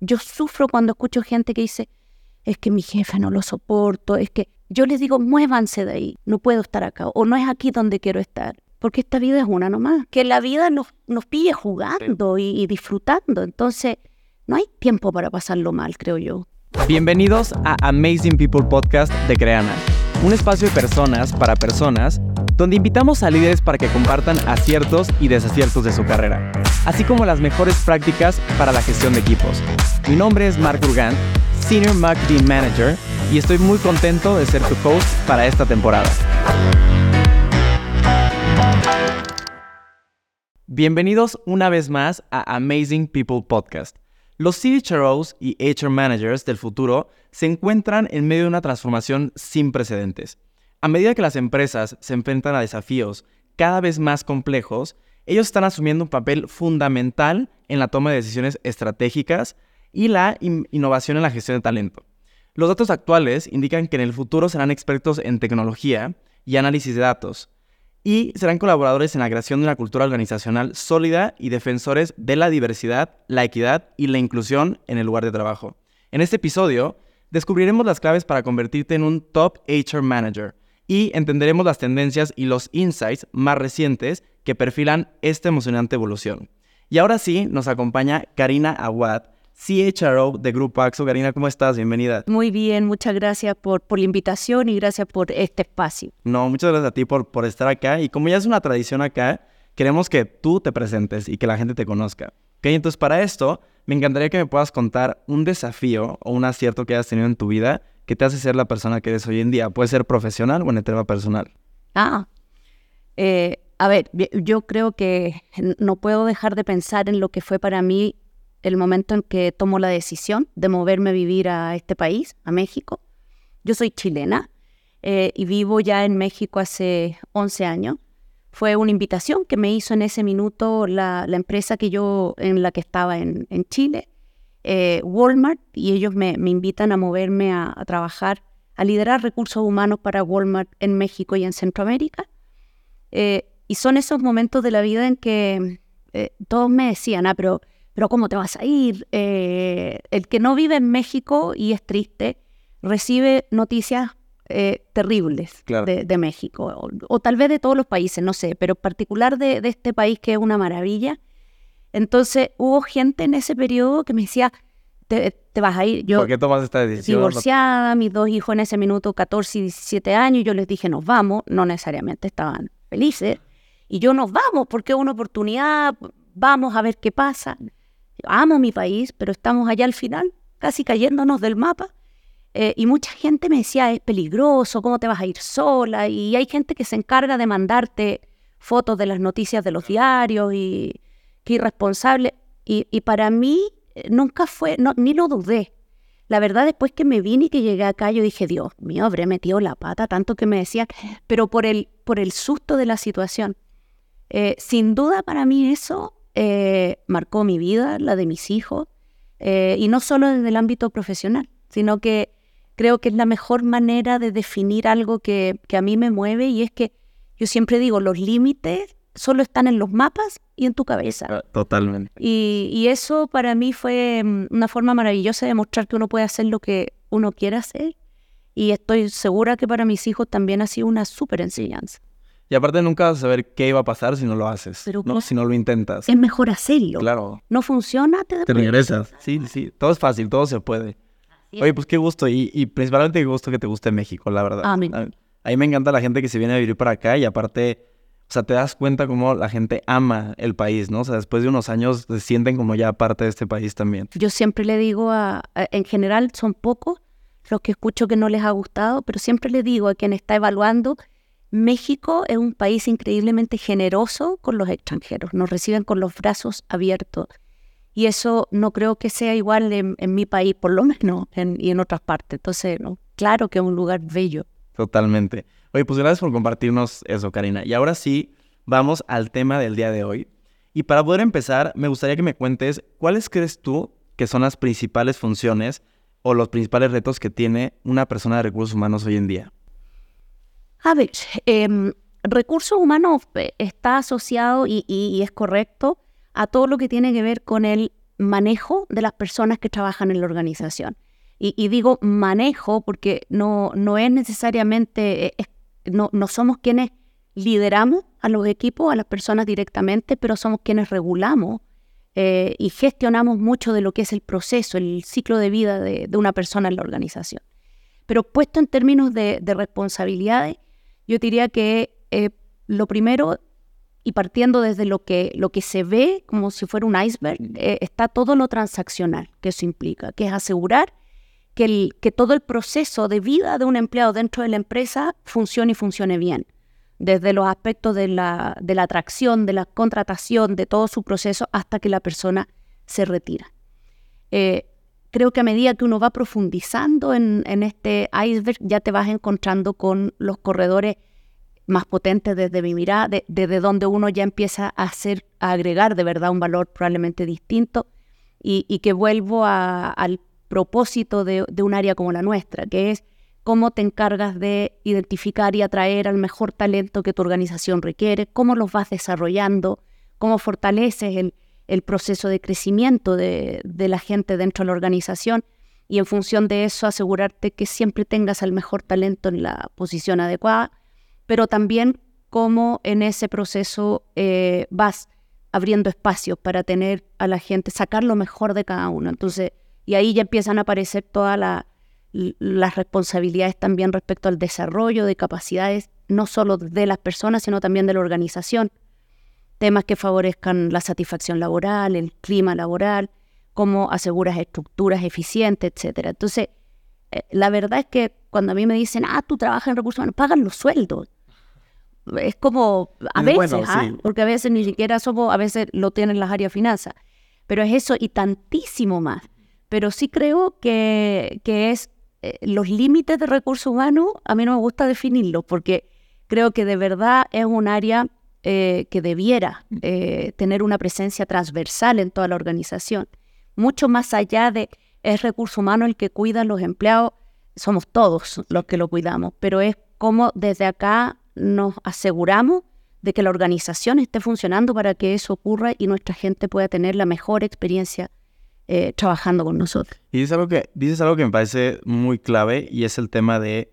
Yo sufro cuando escucho gente que dice, es que mi jefe no lo soporto, es que yo les digo, muévanse de ahí, no puedo estar acá, o no es aquí donde quiero estar, porque esta vida es una nomás, que la vida nos, nos pille jugando y, y disfrutando, entonces no hay tiempo para pasarlo mal, creo yo. Bienvenidos a Amazing People Podcast de Creana, un espacio de personas para personas donde invitamos a líderes para que compartan aciertos y desaciertos de su carrera, así como las mejores prácticas para la gestión de equipos. Mi nombre es Mark Urgan, Senior Marketing Manager, y estoy muy contento de ser tu host para esta temporada. Bienvenidos una vez más a Amazing People Podcast. Los CHROs y HR Managers del futuro se encuentran en medio de una transformación sin precedentes. A medida que las empresas se enfrentan a desafíos cada vez más complejos, ellos están asumiendo un papel fundamental en la toma de decisiones estratégicas y la innovación en la gestión de talento. Los datos actuales indican que en el futuro serán expertos en tecnología y análisis de datos, y serán colaboradores en la creación de una cultura organizacional sólida y defensores de la diversidad, la equidad y la inclusión en el lugar de trabajo. En este episodio, descubriremos las claves para convertirte en un top HR manager y entenderemos las tendencias y los insights más recientes que perfilan esta emocionante evolución. Y ahora sí, nos acompaña Karina Aguad, CHRO de Grupo Axo. Karina, ¿cómo estás? Bienvenida. Muy bien, muchas gracias por, por la invitación y gracias por este espacio. No, muchas gracias a ti por, por estar acá. Y como ya es una tradición acá, queremos que tú te presentes y que la gente te conozca. ¿Ok? Entonces, para esto, me encantaría que me puedas contar un desafío o un acierto que hayas tenido en tu vida que te hace ser la persona que eres hoy en día. Puede ser profesional o en el tema personal. Ah, eh, a ver, yo creo que no puedo dejar de pensar en lo que fue para mí el momento en que tomo la decisión de moverme a vivir a este país, a México. Yo soy chilena eh, y vivo ya en México hace 11 años. Fue una invitación que me hizo en ese minuto la, empresa que yo, en la que estaba en Chile, eh, Walmart, y ellos me, me, invitan a moverme a, a, trabajar, a liderar recursos humanos para Walmart en México y en Centroamérica. Eh, y son esos momentos de la vida en que eh, todos me decían, ah, pero pero ¿cómo te vas a ir? Eh, el que no vive en México y es triste, recibe noticias eh, terribles claro. de, de, México, o, o, tal vez de todos los países, no sé, pero particular de, de, este país que es una maravilla. Entonces hubo gente en ese periodo que me decía, te, te vas a ir. Yo, ¿Por qué tomas esta decisión? Divorciada, mis dos hijos en ese minuto, 14 y 17 años, yo les dije, nos vamos, no necesariamente estaban felices, y yo nos vamos porque es una oportunidad, vamos a ver qué pasa amo mi país, pero estamos allá al final, casi cayéndonos del mapa. Eh, y mucha gente me decía, es peligroso, ¿cómo te vas a ir sola? Y hay gente que se encarga de mandarte fotos de las noticias de los diarios y qué irresponsable. Y, para mí eh, nunca fue, no, ni lo dudé. La verdad, después que me vine y que llegué acá, yo dije, Dios mío, habré metido la pata, tanto que me decían, pero por el, por el susto de la situación. Eh, sin duda para mí eso eh, marcó mi vida, la de mis hijos, y no solo desde el ámbito profesional, sino que creo que es la mejor manera de definir algo que, que a mí me mueve y es que yo siempre digo, los límites solo están en los mapas y en tu cabeza. Totalmente. Y, y, eso para mí fue mm, una forma maravillosa de mostrar que uno puede hacer lo que uno quiera hacer. Y estoy segura que para mis hijos también ha sido una súper enseñanza. Y aparte nunca vas a saber qué iba a pasar si no lo haces, Pero, ¿no? Si no lo intentas. Es mejor hacerlo. Claro. No funciona, te, te regresas. Sí, sí. Todo es fácil, todo se puede. Oye, pues qué gusto. Y, y, principalmente qué gusto que te guste México, la verdad. Amén. A, a mí me encanta la gente que se viene a vivir para acá y aparte, o sea, te das cuenta cómo la gente ama el país, ¿no? O sea, después de unos años se sienten como ya parte de este país también. Yo siempre le digo a, a en general son pocos los que escucho que no les ha gustado, pero siempre le digo a quien está evaluando México es un país increíblemente generoso con los extranjeros, nos reciben con los brazos abiertos. Y eso no creo que sea igual en, en mi país, por lo menos, en, y en otras partes. Entonces, no, claro que es un lugar bello. Totalmente. Oye, pues gracias por compartirnos eso, Karina. Y ahora sí, vamos al tema del día de hoy. Y para poder empezar, me gustaría que me cuentes cuáles crees tú que son las principales funciones o los principales retos que tiene una persona de recursos humanos hoy en día. A ver, eh, recursos humanos está asociado y, es correcto a todo lo que tiene que ver con el manejo de las personas que trabajan en la organización. Y, digo manejo porque no, no es necesariamente, eh, no, somos quienes lideramos a los equipos, a las personas directamente, pero somos quienes regulamos eh, y gestionamos mucho de lo que es el proceso, el ciclo de vida de, una persona en la organización. Pero puesto en términos de, responsabilidades, yo diría que eh, lo primero, y partiendo desde lo que, lo que se ve como si fuera un iceberg, eh, está todo lo transaccional que eso implica, que es asegurar que, todo el proceso de vida de un empleado dentro de la empresa funcione y funcione bien desde los aspectos de la, atracción, de la contratación, de todo su proceso hasta que la persona se retira. Eh, creo que a medida que uno va profundizando en, este iceberg, ya te vas encontrando con los corredores más potentes desde mi mirada, desde donde uno ya empieza a hacer, a agregar de verdad un valor probablemente distinto y, que vuelvo al propósito de, un área como la nuestra, que es cómo te encargas de identificar y atraer al mejor talento que tu organización requiere, cómo los vas desarrollando, cómo fortaleces el, proceso de crecimiento de, la gente dentro de la organización y en función de eso asegurarte que siempre tengas al mejor talento en la posición adecuada, pero también cómo en ese proceso eh, vas abriendo espacios para tener a la gente, sacar lo mejor de cada uno. Entonces, y ahí ya empiezan a aparecer toda la las responsabilidades también respecto al desarrollo de capacidades, no solo de las personas, sino también de la organización. Temas que favorezcan la satisfacción laboral, el clima laboral, cómo aseguras estructuras eficientes, etc. Entonces, eh, la verdad es que cuando a mí me dicen, ah, tú trabajas en recursos humanos, pagan los sueldos. Es como, a veces, ¿ah? porque a veces ni siquiera somos, a veces lo tienen las áreas de finanzas, pero es eso y tantísimo más. Pero sí creo que, que es eh, los límites de recursos humanos, a mí no me gusta definirlos porque creo que de verdad es un área eh, que debiera eh, tener una presencia transversal en toda la organización. Mucho más allá de es recurso humano el que cuida a los empleados, somos todos los que lo cuidamos, pero es como desde acá nos aseguramos de que la organización esté funcionando para que eso ocurra y nuestra gente pueda tener la mejor experiencia eh, trabajando con nosotros. Y dices algo, que, dices algo que me parece muy clave y es el tema de,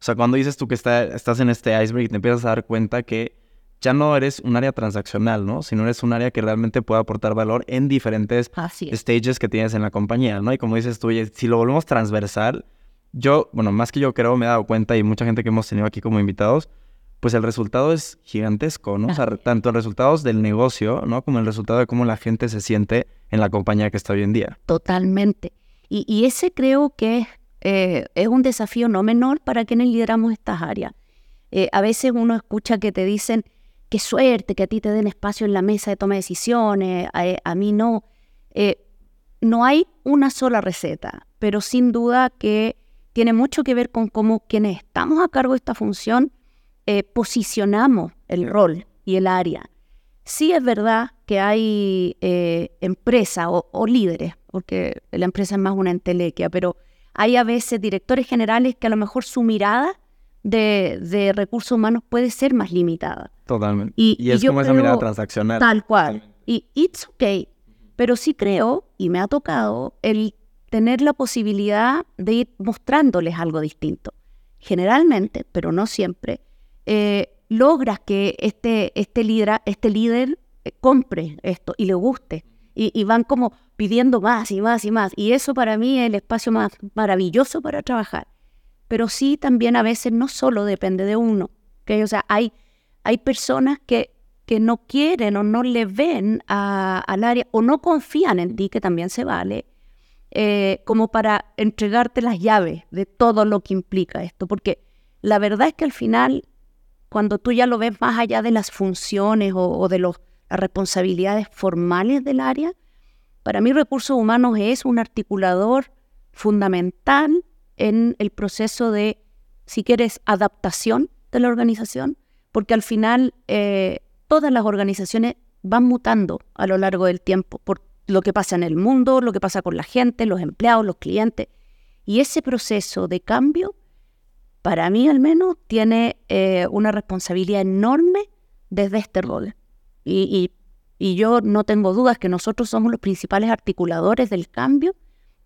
o sea, cuando dices tú que está, estás en este iceberg y te empiezas a dar cuenta que ya no eres un área transaccional, ¿no? Sino eres un área que realmente puede aportar valor en diferentes stages que tienes en la compañía, ¿no? Y como dices tú, si lo volvemos transversal, yo, bueno, más que yo creo, me he dado cuenta y mucha gente que hemos tenido aquí como invitados, pues el resultado es gigantesco, ¿no? O sea, tanto el resultados del negocio, ¿no? Como el resultado de cómo la gente se siente en la compañía que está hoy en día. Totalmente. Y, ese creo que eh, es un desafío no menor para quienes lideramos estas áreas. Eh, a veces uno escucha que te dicen, qué suerte que a ti te den espacio en la mesa de toma de decisiones, a, mí no. Eh, no hay una sola receta, pero sin duda que tiene mucho que ver con cómo quienes estamos a cargo de esta función eh, posicionamos el rol y el área. Sí es verdad que hay eh, empresas o, líderes, porque la empresa es más una entelequia, pero hay a veces directores generales que a lo mejor su mirada de, recursos humanos puede ser más limitada. Totalmente. Y, es como esa mirada transaccional. Tal cual. Y it's okay. Pero sí creo, y me ha tocado, el tener la posibilidad de ir mostrándoles algo distinto. Generalmente, pero no siempre, eh, logras que este, este, líder, este líder eh, compre esto y le guste. Y, van como pidiendo más y más y más. Y eso para mí es el espacio más maravilloso para trabajar. Pero sí también a veces no solo depende de uno. que O sea, hay, hay personas que, que no quieren o no le ven al área o no confían en ti, que también se vale, eh, como para entregarte las llaves de todo lo que implica esto. Porque la verdad es que al final cuando tú ya lo ves más allá de las funciones o, de las responsabilidades formales del área, para mí recursos humanos es un articulador fundamental en el proceso de, si quieres, adaptación de la organización, porque al final eh, todas las organizaciones van mutando a lo largo del tiempo por lo que pasa en el mundo, lo que pasa con la gente, los empleados, los clientes. Y ese proceso de cambio para mí al menos, tiene eh, una responsabilidad enorme desde este rol. Y, yo no tengo dudas que nosotros somos los principales articuladores del cambio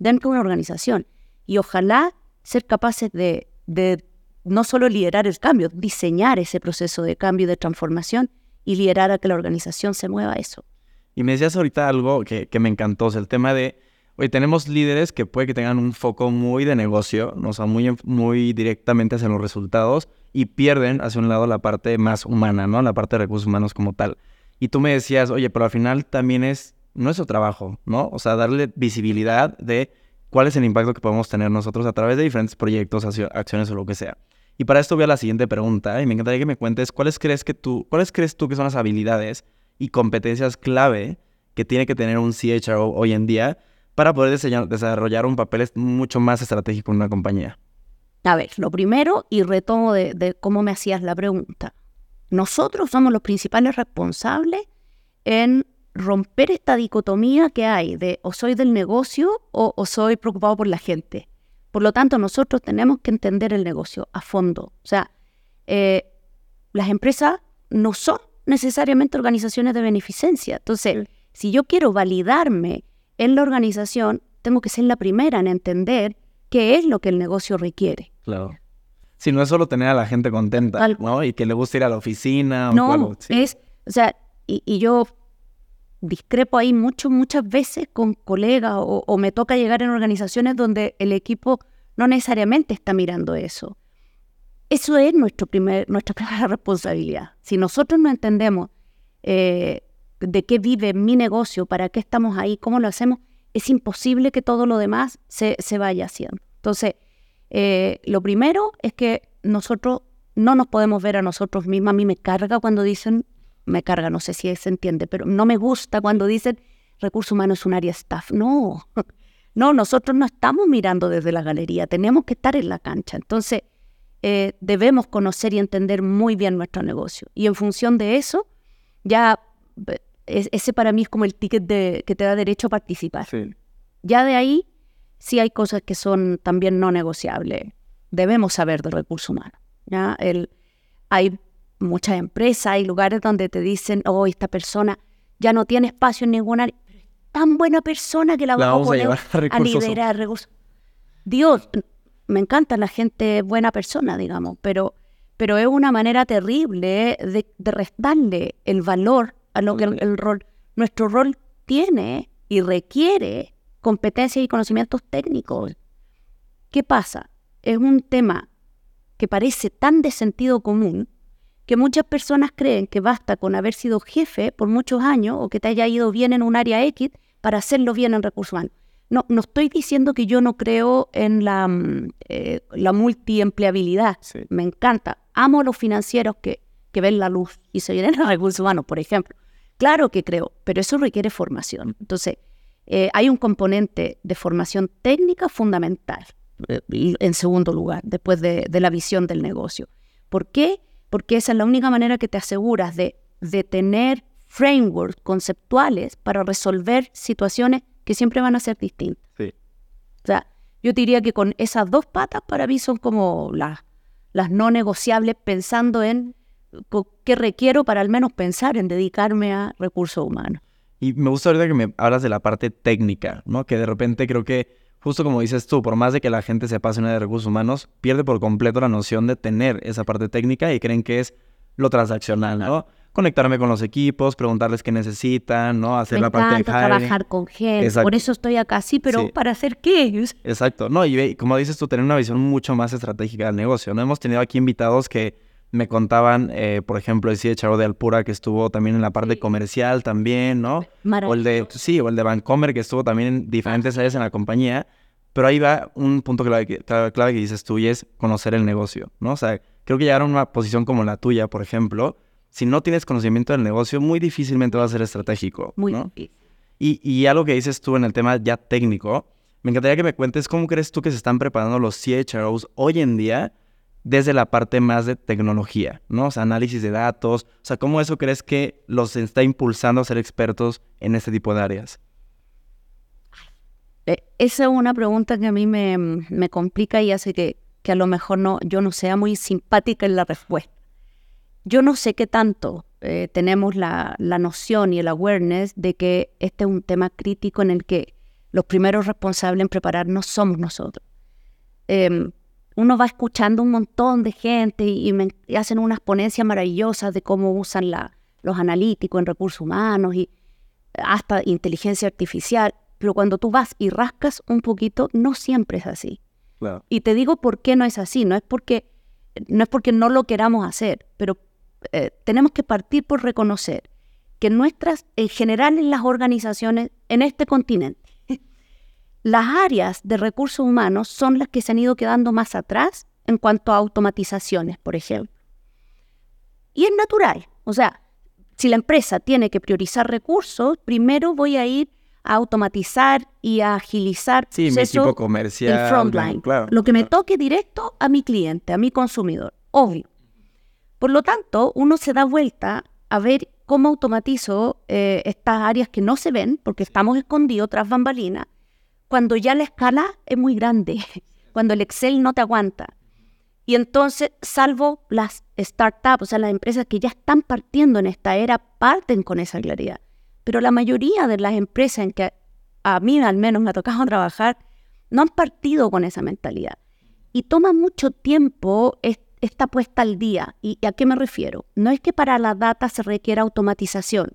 dentro de una organización. Y ojalá ser capaces de, no solo liderar el cambio, diseñar ese proceso de cambio de transformación y liderar a que la organización se mueva a eso. Y me decías ahorita algo que, me encantó, es el tema de, oye, tenemos líderes que puede que tengan un foco muy de negocio, ¿no? o sea, muy, muy directamente hacia los resultados y pierden hacia un lado la parte más humana, ¿no? La parte de recursos humanos como tal. Y tú me decías, oye, pero al final también es nuestro trabajo, ¿no? O sea, darle visibilidad de cuál es el impacto que podemos tener nosotros a través de diferentes proyectos, acciones o lo que sea. Y para esto voy a la siguiente pregunta y me encantaría que me cuentes cuáles crees que tú, cuáles crees tú que son las habilidades y competencias clave que tiene que tener un CHRO hoy en día para poder desarrollar un papel mucho más estratégico en una compañía. A ver, lo primero, y retomo de, cómo me hacías la pregunta. Nosotros somos los principales responsables en romper esta dicotomía que hay de o soy del negocio o, soy preocupado por la gente. Por lo tanto, nosotros tenemos que entender el negocio a fondo. O sea, eh, las empresas no son necesariamente organizaciones de beneficencia. Entonces, si yo quiero validarme en la organización, tengo que ser la primera en entender qué es lo que el negocio requiere. Claro. Si no es solo tener a la gente contenta, ¿no? Y que le guste ir a la oficina. No, o es, o sea, y, yo discrepo ahí mucho, muchas veces con colegas o, me toca llegar en organizaciones donde el equipo no necesariamente está mirando eso. Eso es nuestro primer, nuestra primera responsabilidad. Si nosotros no entendemos eh, de qué vive mi negocio, para qué estamos ahí, cómo lo hacemos, es imposible que todo lo demás se, se vaya haciendo. Entonces, eh, lo primero es que nosotros no nos podemos ver a nosotros mismos. A mí me carga cuando dicen, me carga, no sé si se entiende, pero no me gusta cuando dicen recursos humanos es un área staff. No, no, nosotros no estamos mirando desde la galería, tenemos que estar en la cancha. Entonces, eh, debemos conocer y entender muy bien nuestro negocio. Y en función de eso, ya eh, ese para mí es como el ticket de, que te da derecho a participar. Ya de ahí sí hay cosas que son también no negociables. Debemos saber de recursos humanos. ¿ya? El, hay muchas empresas, hay lugares donde te dicen, oh, esta persona ya no tiene espacio en ninguna área, pero es tan buena persona que la, vamos, a, llevar a, liderar recursos. Dios, me encanta la gente buena persona, digamos, pero, pero es una manera terrible de, restarle el valor a lo que el rol, nuestro rol tiene y requiere competencias y conocimientos técnicos. ¿Qué pasa? Es un tema que parece tan de sentido común que muchas personas creen que basta con haber sido jefe por muchos años o que te haya ido bien en un área X para hacerlo bien en recursos humanos. No, no estoy diciendo que yo no creo en la, mm, eh, la multiempleabilidad. Me encanta. Amo a los financieros que, que ven la luz y se vienen a recursos humanos, por ejemplo. Claro que creo, pero eso requiere formación. Entonces, eh, hay un componente de formación técnica fundamental, eh, en segundo lugar, después de, la visión del negocio. ¿Por qué? Porque esa es la única manera que te aseguras de, de tener frameworks conceptuales para resolver situaciones que siempre van a ser distintas. O sea, yo diría que con esas dos patas para mí son como las, las no negociables pensando en qué requiero para al menos pensar en dedicarme a recursos humanos. Y me gusta ahorita que me hablas de la parte técnica, ¿no? Que de repente creo que, justo como dices tú, por más de que la gente se apasione de recursos humanos, pierde por completo la noción de tener esa parte técnica y creen que es lo transaccional, ¿no? Conectarme con los equipos, preguntarles qué necesitan, ¿no? Hacer la parte de trabajar con gente. Por eso estoy acá, sí, pero ¿para hacer qué? Exacto. No, y como dices tú, tener una visión mucho más estratégica del negocio, ¿no? Hemos tenido aquí invitados que me contaban, eh, por ejemplo, el CHRO de Alpura que estuvo también en la parte comercial también, ¿no? O el de, sí, o el de Vancomer que estuvo también en diferentes áreas en la compañía. Pero ahí va un punto clave que, clave que dices tú y es conocer el negocio, ¿no? O sea, creo que llegar a una posición como la tuya, por ejemplo, si no tienes conocimiento del negocio, muy difícilmente va a ser estratégico, muy ¿no? Y, y algo que dices tú en el tema ya técnico, me encantaría que me cuentes cómo crees tú que se están preparando los CHROs hoy en día desde la parte más de tecnología, ¿no? O sea, análisis de datos. O sea, ¿cómo eso crees que los está impulsando a ser expertos en este tipo de áreas? Eh, esa es una pregunta que a mí me, me complica y hace que, que, a lo mejor no, yo no sea muy simpática en la respuesta. Yo no sé qué tanto eh, tenemos la, la noción y el awareness de que este es un tema crítico en el que los primeros responsables en prepararnos somos nosotros. Em, uno va escuchando un montón de gente y, me, hacen unas ponencias maravillosas de cómo usan la, los analíticos en recursos humanos y hasta inteligencia artificial, pero cuando tú vas y rascas un poquito, no siempre es así. Y te digo por qué no es así, no es porque no, es porque no lo queramos hacer, pero eh, tenemos que partir por reconocer que nuestras, en general en las organizaciones en este continente, las áreas de recursos humanos son las que se han ido quedando más atrás en cuanto a automatizaciones, por ejemplo. Y es natural, o sea, si la empresa tiene que priorizar recursos, primero voy a ir a automatizar y a agilizar sí, mi equipo comercial, el frontline, lo que me toque directo a mi cliente, a mi consumidor, obvio. Por lo tanto, uno se da vuelta a ver cómo automatizo eh, estas áreas que no se ven, porque estamos escondidos tras bambalinas, cuando ya la escala es muy grande, cuando el Excel no te aguanta. Y entonces, salvo las startups, o sea, las empresas que ya están partiendo en esta era, parten con esa claridad. Pero la mayoría de las empresas en que a mí al menos me ha trabajar, no han partido con esa mentalidad. Y toma mucho tiempo esta puesta al día. ¿Y a qué me refiero? No es que para la data se requiera automatización,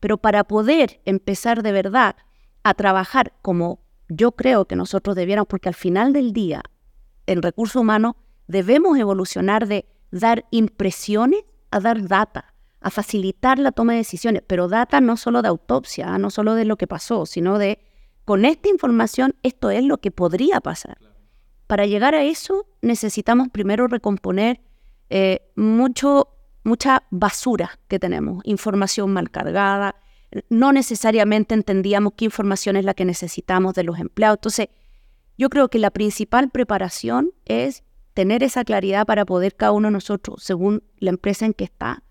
pero para poder empezar de verdad a trabajar como yo creo que nosotros debiéramos, porque al final del día, en recursos humanos, debemos evolucionar de dar impresiones a dar data a facilitar la toma de decisiones, pero data no solo de autopsia, ¿ah? no solo de lo que pasó, sino de, con esta información, esto es lo que podría pasar. Para llegar a eso necesitamos primero recomponer eh, mucho, mucha basura que tenemos, información mal cargada, no necesariamente entendíamos qué información es la que necesitamos de los empleados. Entonces, yo creo que la principal preparación es tener esa claridad para poder cada uno de nosotros, según la empresa en que está,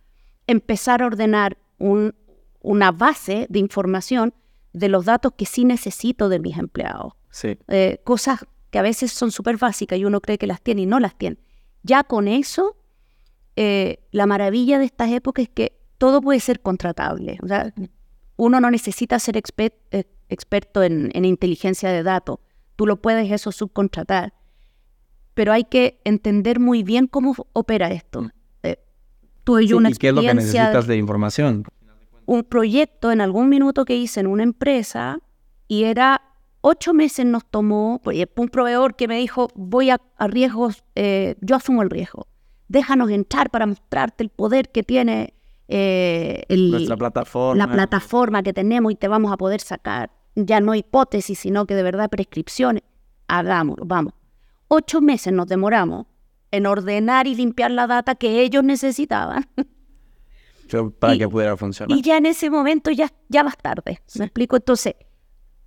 empezar a ordenar una base de información de los datos que sí necesito de mis empleados. Sí. Eh, cosas que a veces son súper básicas y uno cree que las tiene y no las tiene. Ya con eso, eh, la maravilla de estas épocas es que todo puede ser contratable. O sea, uno no necesita ser eh, experto en, en, inteligencia de datos. Tú lo puedes eso subcontratar. Pero hay que entender muy bien cómo opera esto una ¿Y qué es lo que necesitas de información? Un proyecto en algún minuto que hice en una empresa y era ocho meses nos tomó, un proveedor que me dijo, voy a, riesgos, eh, yo asumo el riesgo, déjanos entrar para mostrarte el poder que tiene eh, Nuestra plataforma. la plataforma que tenemos y te vamos a poder sacar ya no hipótesis, sino que de verdad prescripciones. Hagamos, vamos. Ocho meses nos demoramos en ordenar y limpiar la data que ellos necesitaban. para que pudiera funcionar. Y ya en ese momento ya, ya vas tarde. ¿Me explico? Entonces,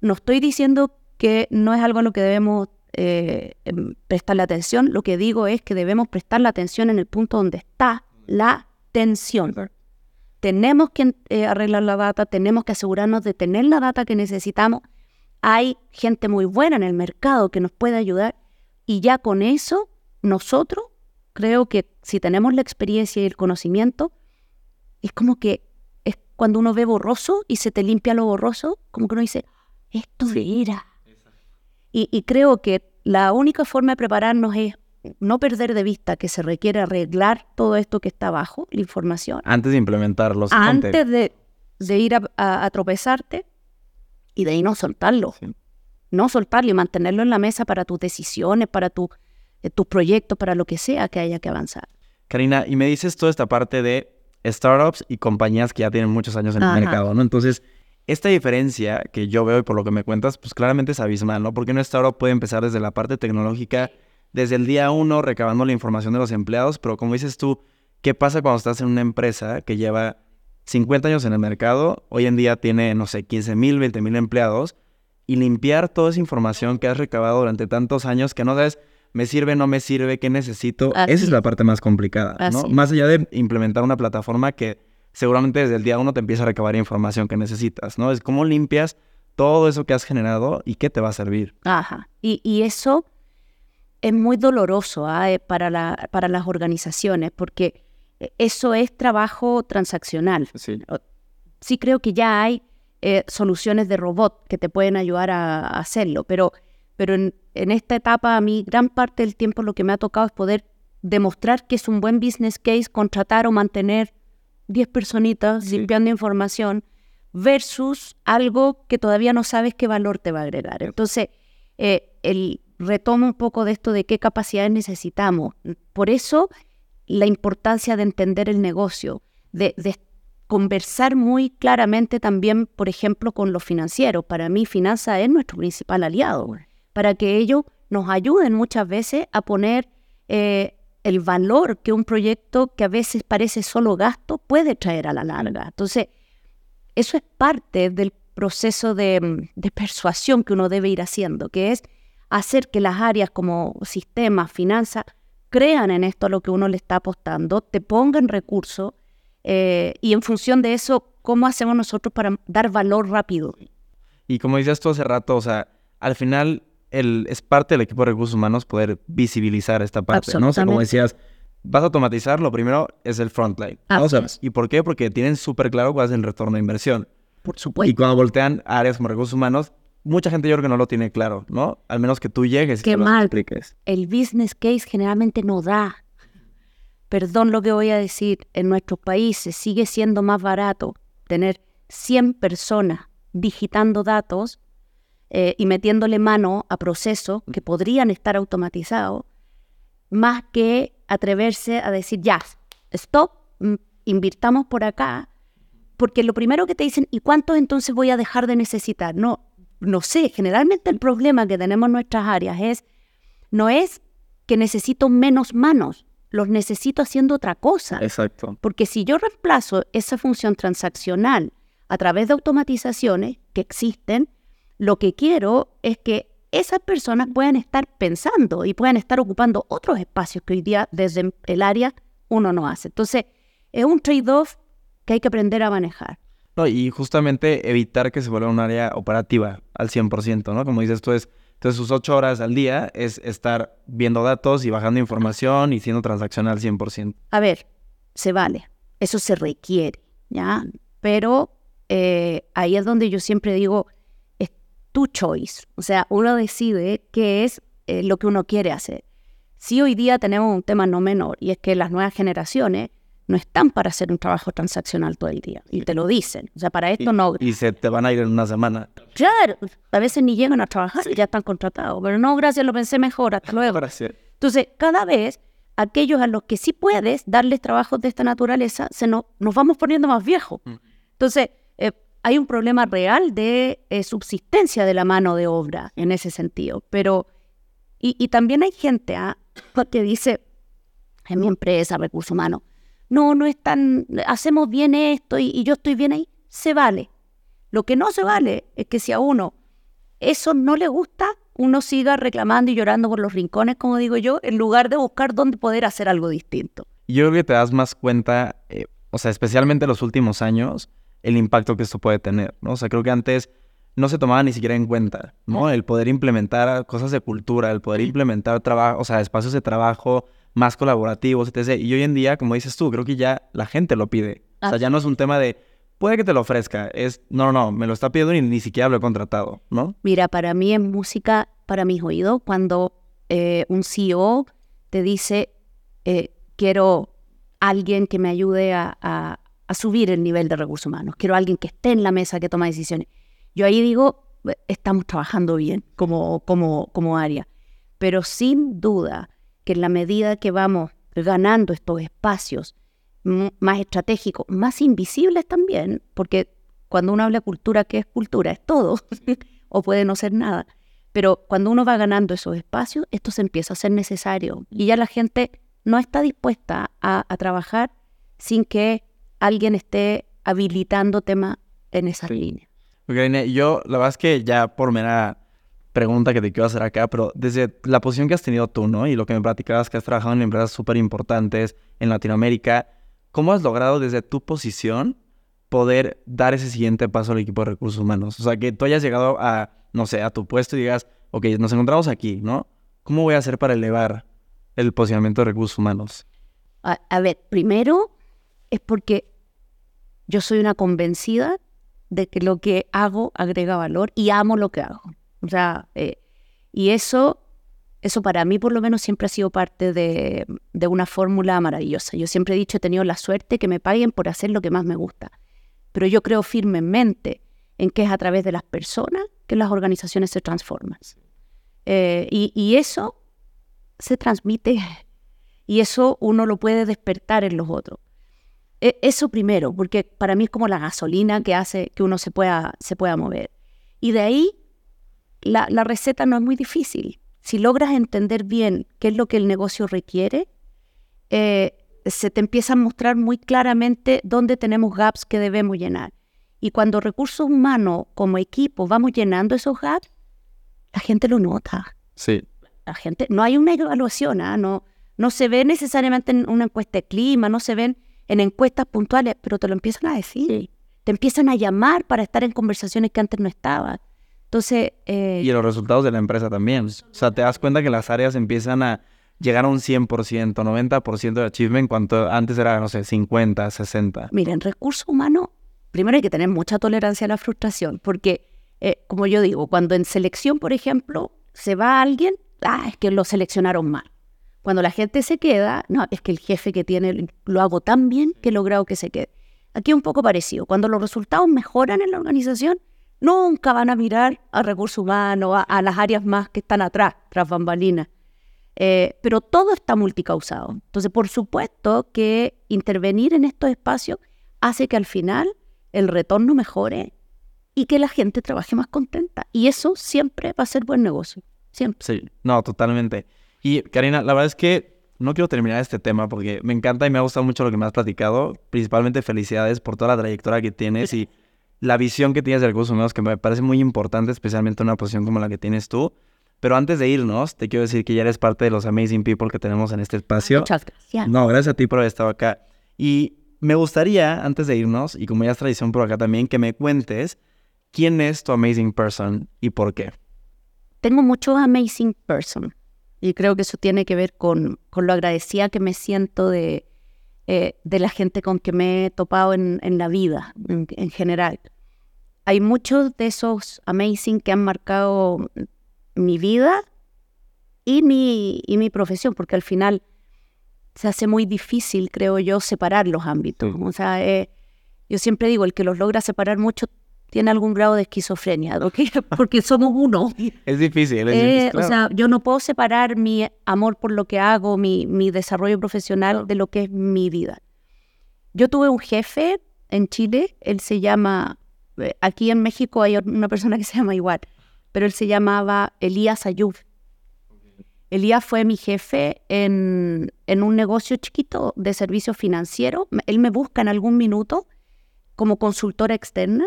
no estoy diciendo que no es algo a lo que debemos eh, em, prestarle atención. Lo que digo es que debemos prestarle atención en el punto donde está la tensión. Tenemos que eh, arreglar la data, tenemos que asegurarnos de tener la data que necesitamos. Hay gente muy buena en el mercado que nos puede ayudar y ya con eso nosotros creo que si tenemos la experiencia y el conocimiento, es como que es cuando uno ve borroso y se te limpia lo borroso, como que uno dice, esto era. Y, y, creo que la única forma de prepararnos es no perder de vista que se requiere arreglar todo esto que está abajo, la información. Antes de implementarlos. Antes de, de, ir a, tropezarte y de ahí no soltarlo. No soltarlo y mantenerlo en la mesa para tus decisiones, para tu de tus proyectos, para lo que sea que haya que avanzar. Karina, y me dices toda esta parte de startups y compañías que ya tienen muchos años en el mercado, ¿no? Entonces, esta diferencia que yo veo y por lo que me cuentas, pues claramente es abismal, ¿no? Porque una startup puede empezar desde la parte tecnológica, desde el día uno, recabando la información de los empleados, pero como dices tú, ¿qué pasa cuando estás en una empresa que lleva 50 años en el mercado, hoy en día tiene, no sé, 15 mil, 20 mil empleados, y limpiar toda esa información que has recabado durante tantos años que no sabes me sirve, no me sirve, qué necesito. Esa es la parte más complicada, ¿no? Más allá de implementar una plataforma que seguramente desde el día uno te empieza a recabar información que necesitas, ¿no? Es cómo limpias todo eso que has generado y qué te va a servir. Ajá. Y, eso es muy doloroso ¿ah? eh, para, la, para las organizaciones porque e- eso es trabajo transaccional. Sí. Sí creo que ya hay eh, soluciones de robot que te pueden ayudar a, a hacerlo, pero, pero en, en esta etapa a mí gran parte del tiempo lo que me ha tocado es poder demostrar que es un buen business case contratar o mantener 10 personitas Sí. limpiando información versus algo que todavía no sabes qué valor te va a agregar. Entonces, eh, el retomo un poco de esto de qué capacidades necesitamos. Por eso, la importancia de entender el negocio, de, de conversar muy claramente también, por ejemplo, con los financieros. Para mí, finanza es nuestro principal aliado, para que ellos nos ayuden muchas veces a poner eh, el valor que un proyecto que a veces parece solo gasto puede traer a la larga. Entonces, eso es parte del proceso de, de persuasión que uno debe ir haciendo, que es hacer que las áreas como sistemas, finanzas, crean en esto a lo que uno le está apostando, te pongan recursos eh, y en función de eso, ¿cómo hacemos nosotros para dar valor rápido? Y como decías tú hace rato, o sea, al final el, es parte del equipo de recursos humanos poder visibilizar esta parte, ¿no? O sea, como decías, vas a automatizar, lo primero es el frontline. ¿no? O sea. ¿Y por qué? Porque tienen súper claro cuál es el retorno de inversión. Por Y supuesto. cuando voltean a áreas como recursos humanos, mucha gente yo creo que no lo tiene claro, ¿no? Al menos que tú llegues y Qué te lo mal. expliques. El business case generalmente no da. Perdón lo que voy a decir, en nuestros países sigue siendo más barato tener 100 personas digitando datos eh, y metiéndole mano a procesos que podrían estar automatizados, más que atreverse a decir, ya, stop, mm, invirtamos por acá, porque lo primero que te dicen, ¿y cuántos entonces voy a dejar de necesitar? No, no sé, generalmente el problema que tenemos en nuestras áreas es, no es que necesito menos manos, los necesito haciendo otra cosa. Exacto. Porque si yo reemplazo esa función transaccional a través de automatizaciones que existen, lo que quiero es que esas personas puedan estar pensando y puedan estar ocupando otros espacios que hoy día desde el área uno no hace. Entonces, es un trade-off que hay que aprender a manejar. No, y justamente evitar que se vuelva un área operativa al 100%, ¿no? Como dices tú, es, entonces sus ocho horas al día es estar viendo datos y bajando información y siendo transaccional al 100%. A ver, se vale, eso se requiere, ¿ya? Pero eh, ahí es donde yo siempre digo, es tu choice, o sea, uno decide qué es eh, lo que uno quiere hacer. Si hoy día tenemos un tema no menor y es que las nuevas generaciones no están para hacer un trabajo transaccional todo el día y te lo dicen, o sea, para esto no, Y se te van a ir en una semana. claro, a veces ni llegan a trabajar y ya están contratados, pero no, gracias, lo pensé mejor, hasta luego. Gracias. Entonces, cada vez aquellos a los que sí puedes darles trabajos de esta naturaleza, se nos, nos vamos poniendo más viejos. Mm. Entonces, eh, hay un problema real de eh, subsistencia de la mano de obra en ese sentido. Pero, y, y también hay gente ah, que dice, en mi empresa, recursos humanos, no, no es tan, hacemos bien esto y, y yo estoy bien ahí, se vale. Lo que no se vale es que si a uno eso no le gusta, uno siga reclamando y llorando por los rincones, como digo yo, en lugar de buscar dónde poder hacer algo distinto. Yo creo que te das más cuenta, eh, o sea, especialmente en los últimos años, el impacto que esto puede tener, ¿no? O sea, creo que antes no se tomaba ni siquiera en cuenta, ¿no? El poder implementar cosas de cultura, el poder implementar trabajo, o sea, espacios de trabajo más colaborativos, etc. Y hoy en día, como dices tú, creo que ya la gente lo pide. O sea, ya no es un tema de, puede que te lo ofrezca, es, no, no, no, me lo está pidiendo y ni siquiera lo he contratado, ¿no? Mira, para mí es música para mis oídos cuando eh, un CEO te dice, eh, quiero alguien que me ayude a, a- a subir el nivel de recursos humanos, quiero alguien que esté en la mesa que toma decisiones. Yo ahí digo, "Eh, estamos trabajando bien como, como, como área, pero sin duda que en la medida que vamos ganando estos espacios más estratégicos, más invisibles también, porque cuando uno habla de cultura, ¿qué es cultura? Es todo, o puede no ser nada. Pero cuando uno va ganando esos espacios, esto se empieza a ser necesario y ya la gente no está dispuesta a, a trabajar sin que alguien esté habilitando temas en esa Sí. línea. Ok, Irene, yo la verdad es que ya por mera pregunta que te quiero hacer acá, pero desde la posición que has tenido tú, ¿no? Y lo que me platicabas que has trabajado en empresas súper importantes en Latinoamérica, ¿cómo has logrado desde tu posición poder dar ese siguiente paso al equipo de recursos humanos? O sea, que tú hayas llegado a, no sé, a tu puesto y digas, ok, nos encontramos aquí, ¿no? ¿Cómo voy a hacer para elevar el posicionamiento de recursos humanos? A, a ver, primero es porque yo soy una convencida de que lo que hago agrega valor y amo lo que hago. O sea, eh, y eso, eso para mí por lo menos siempre ha sido parte de, una fórmula maravillosa. Yo siempre he dicho, he tenido la suerte que me paguen por hacer lo que más me gusta. Pero yo creo firmemente en que es a través de las personas que las organizaciones se transforman. Eh, y, y eso se transmite y eso uno lo puede despertar en los otros. E, eso primero, porque para mí es como la gasolina que hace que uno se pueda, se pueda mover. Y de ahí, la, la receta no es muy difícil. Si logras entender bien qué es lo que el negocio requiere, eh, se te empieza a mostrar muy claramente dónde tenemos gaps que debemos llenar. Y cuando recursos humanos como equipo vamos llenando esos gaps, la gente lo nota. Sí. La gente, no hay una evaluación, ¿ah? no, no se ve necesariamente en una encuesta de clima, no se ven en encuestas puntuales, pero te lo empiezan a decir. Te empiezan a llamar para estar en conversaciones que antes no estaban. Entonces... Eh, y los resultados de la empresa también. O sea, te das cuenta que las áreas empiezan a llegar a un 100%, 90% de achievement, cuanto antes era, no sé, 50, 60. Miren, recursos humanos, primero hay que tener mucha tolerancia a la frustración, porque, eh, como yo digo, cuando en selección, por ejemplo, se va alguien, ah, es que lo seleccionaron mal. Cuando la gente se queda, no, es que el jefe que tiene lo hago tan bien que he logrado que se quede. Aquí un poco parecido. Cuando los resultados mejoran en la organización, nunca van a mirar a recursos humanos, a, las áreas más que están atrás, tras bambalinas. Eh, pero todo está multicausado. Entonces, por supuesto que intervenir en estos espacios hace que al final el retorno mejore y que la gente trabaje más contenta. Y eso siempre va a ser buen negocio. Siempre. Sí, no, totalmente. Y Karina, la verdad es que no quiero terminar este tema porque me encanta y me ha gustado mucho lo que me has platicado. Principalmente felicidades por toda la trayectoria que tienes y la visión que tienes de recursos humanos que me parece muy importante, especialmente en una posición como la que tienes tú. Pero antes de irnos, te quiero decir que ya eres parte de los amazing people que tenemos en este espacio. Muchas gracias. No, gracias a ti por haber estado acá. Y me gustaría, antes de irnos, y como ya es tradición por acá también, que me cuentes quién es tu amazing person y por qué. Tengo muchos amazing person. Y creo que eso tiene que ver con, con lo agradecida que me siento de, eh, de la gente con que me he topado en, en la vida en, general. Hay muchos de esos amazing que han marcado mi vida y mi, y mi profesión, porque al final se hace muy difícil, creo yo, separar los ámbitos. O sea, eh, yo siempre digo, el que los logra separar mucho tiene algún grado de esquizofrenia, porque somos uno. Es difícil, es eh, difícil O sea, yo no puedo separar mi amor por lo que hago, mi, mi desarrollo profesional de lo que es mi vida. Yo tuve un jefe en Chile, él se llama, eh, aquí en México hay una persona que se llama igual, pero él se llamaba Elías Ayub. Elías fue mi jefe en, en un negocio chiquito de servicios financieros. Él me busca en algún minuto como consultora externa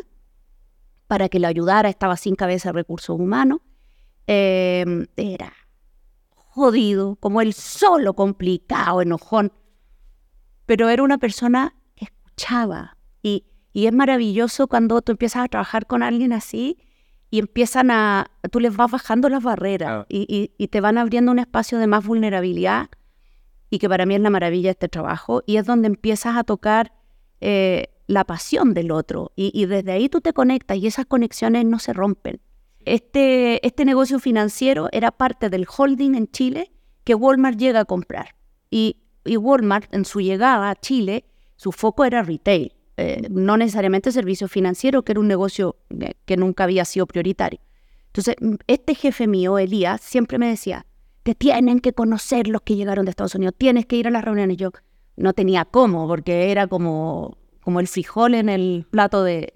para que le ayudara, estaba sin cabeza de recursos humanos. Em, era jodido, como él solo, complicado, enojón. Pero era una persona que escuchaba. Y, y es maravilloso cuando tú empiezas a trabajar con alguien así y empiezan a, tú les vas bajando las barreras y, y, te van abriendo un espacio de más vulnerabilidad y que para mí es la maravilla de este trabajo y es donde empiezas a tocar eh, la pasión del otro y, desde ahí tú te conectas y esas conexiones no se rompen. Este, este negocio financiero era parte del holding en Chile que Walmart llega a comprar. Y, Walmart en su llegada a Chile, su foco era retail, eh, no necesariamente servicio financiero, que era un negocio eh, que nunca había sido prioritario. Entonces, este jefe mío, Elías, siempre me decía, te tienen que conocer los que llegaron de Estados Unidos, tienes que ir a las reuniones. Yo no tenía cómo, porque era como como el frijol en el plato de,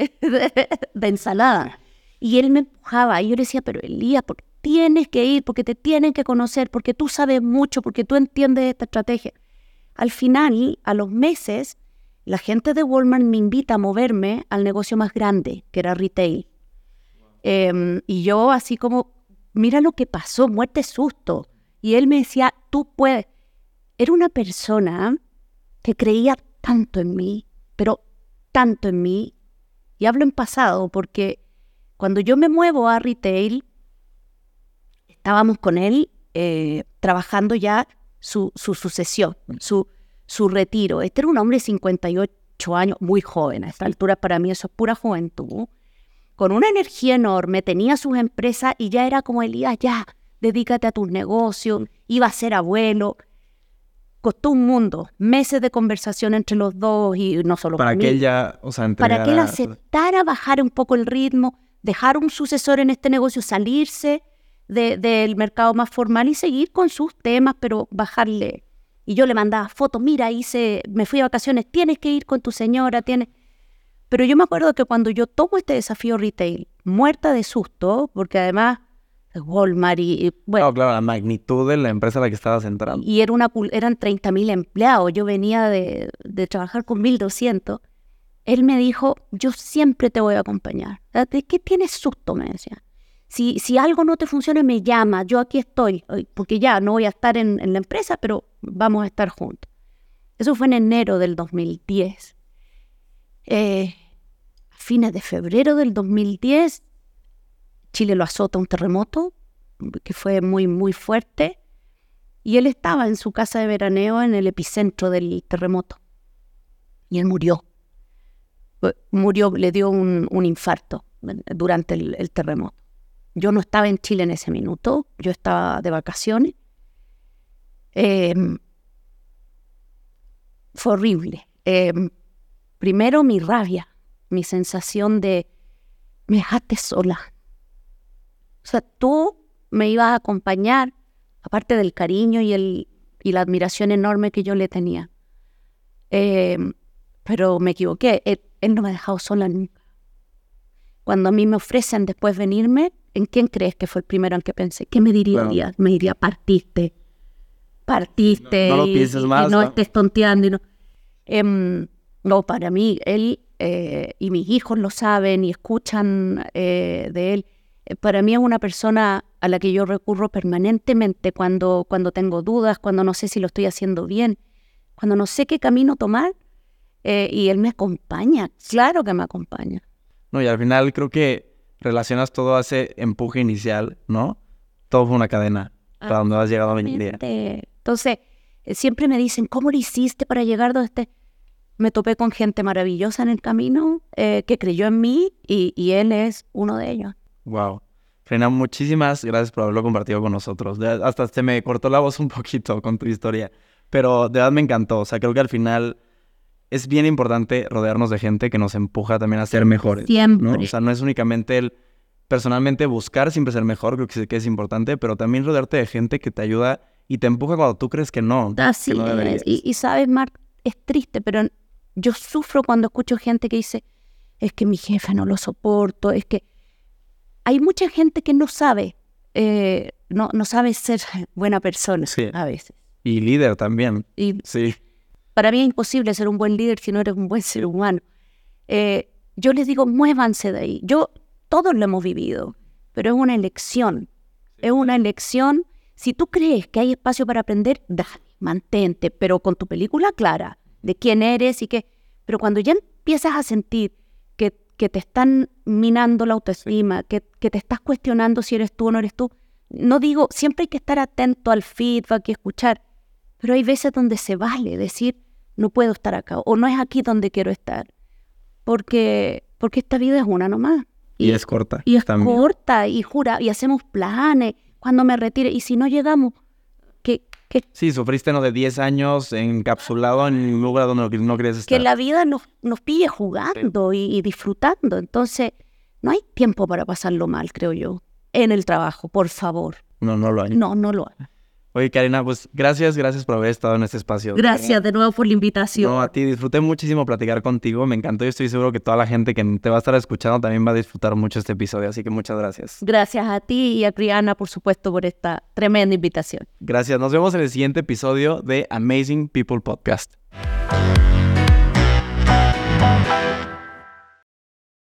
de, ensalada. Y él me empujaba y yo le decía, pero Elías, ¿por tienes que ir? Porque te tienen que conocer, porque tú sabes mucho, porque tú entiendes esta estrategia. Al final, a los meses, la gente de Walmart me invita a moverme al negocio más grande, que era retail. Em, y yo así como, mira lo que pasó, muerte susto. Y él me decía, tú puedes. Era una persona que creía tanto en mí, pero tanto en mí, y hablo en pasado porque cuando yo me muevo a retail, estábamos con él eh, trabajando ya su, su sucesión, su, su retiro. Este era un hombre de 58 años, muy joven. A esta altura para mí eso es pura juventud. Con una energía enorme, tenía sus empresas y ya era como Elías, ya, dedícate a tus negocios, iba a ser abuelo. Costó un mundo, meses de conversación entre los dos y no solo Para que ya, o sea, para que él aceptara bajar un poco el ritmo, dejar un sucesor en este negocio, salirse de- del mercado más formal y seguir con sus temas, pero bajarle. Y yo le mandaba fotos, mira, hice, me fui de vacaciones, tienes que ir con tu señora, tienes... Pero yo me acuerdo que cuando yo tomo este desafío retail, muerta de susto, porque además Walmart y, bueno, No, claro, la magnitud de la empresa a la que estabas entrando. y era una, eran 30.000 empleados. Yo venía de, de trabajar con 1.200. Él me dijo, yo siempre te voy a acompañar. ¿De qué tienes susto? Me decía. Si, si algo no te funciona, me llama. Yo aquí estoy. Porque ya no voy a estar en, en la empresa, pero vamos a estar juntos. Eso fue en enero del 2010. Eh, a fines de febrero del 2010, Chile lo azota un terremoto que fue muy, muy fuerte. Y él estaba en su casa de veraneo en el epicentro del terremoto. Y él murió. Eh, Murió, le dio un, un infarto durante el, terremoto. Yo no estaba en Chile en ese minuto, yo estaba de vacaciones. Eh, fue horrible. Eh, primero mi rabia, mi sensación de, me dejaste sola. O sea, tú me ibas a acompañar, aparte del cariño y, el, y la admiración enorme que yo le tenía. Eh, pero me equivoqué, él, él no me ha dejado sola nunca. Cuando a mí me ofrecen después venirme, ¿en quién crees que fue el primero en que pensé? ¿Qué me diría Claro. Me diría, partiste. Partiste. No- no lo pienses y- más, Y no, ¿no? estés tonteando. y no. Em, no, para mí, él eh, y mis hijos lo saben y escuchan eh, de él. Eh, Para mí es una persona a la que yo recurro permanentemente cuando, cuando tengo dudas, cuando no sé si lo estoy haciendo bien, cuando no sé qué camino tomar. eh, y él me acompaña, claro que me acompaña. No, y al final creo que relacionas todo a ese empuje inicial, ¿no? Todo fue una cadena para donde has llegado hoy en día. Entonces, eh, siempre me dicen, ¿cómo lo hiciste para llegar donde esté? Me topé con gente maravillosa en el camino eh, que creyó en mí y, y él es uno de ellos. Wow. Frena, muchísimas gracias por haberlo compartido con nosotros. De- hasta se me cortó la voz un poquito con tu historia, pero de verdad me encantó. O sea, creo que al final es bien importante rodearnos de gente que nos empuja también a ser mejores. ¿no? Siempre. O sea, no es únicamente el personalmente buscar siempre ser mejor, creo que sí que es importante, pero también rodearte de gente que te ayuda y te empuja cuando tú crees que no. Así que no es. Y, y sabes, Mark, es triste, pero yo sufro cuando escucho gente que dice, es que mi jefe no lo soporto, es que hay mucha gente que no sabe, eh, no, no sabe ser buena persona Sí. a veces. Y líder también. Y Sí. para mí es imposible ser un buen líder si no eres un buen ser humano. Eh, yo les digo, muévanse de ahí. Yo, todos lo hemos vivido, pero es una elección. Es una elección. Si tú crees que hay espacio para aprender, dale, mantente, pero con tu película clara de quién eres y qué. Pero cuando ya empiezas a sentir que, te están minando la autoestima, que, que te estás cuestionando si eres tú o no eres tú, no digo, siempre hay que estar atento al feedback y escuchar, pero hay veces donde se vale decir, no puedo estar acá, o no es aquí donde quiero estar, porque, porque esta vida es una nomás. Y, es corta. y es también. corta, y jura, y hacemos planes, cuando me retire, y si no llegamos, que, Sí, sufriste no de 10 años encapsulado en un lugar donde no, no querías estar. que la vida nos, nos pille jugando y, y disfrutando, entonces no hay tiempo para pasarlo mal, creo yo, en el trabajo, por favor. No, no lo hay. No, no lo hay. Oye, Karina, pues gracias, gracias por haber estado en este espacio. Gracias de nuevo por la invitación. No, a ti disfruté muchísimo platicar contigo, me encantó y estoy seguro que toda la gente que te va a estar escuchando también va a disfrutar mucho este episodio, así que muchas gracias. Gracias a ti y a Criana, por supuesto, por esta tremenda invitación. Gracias, nos vemos en el siguiente episodio de Amazing People Podcast.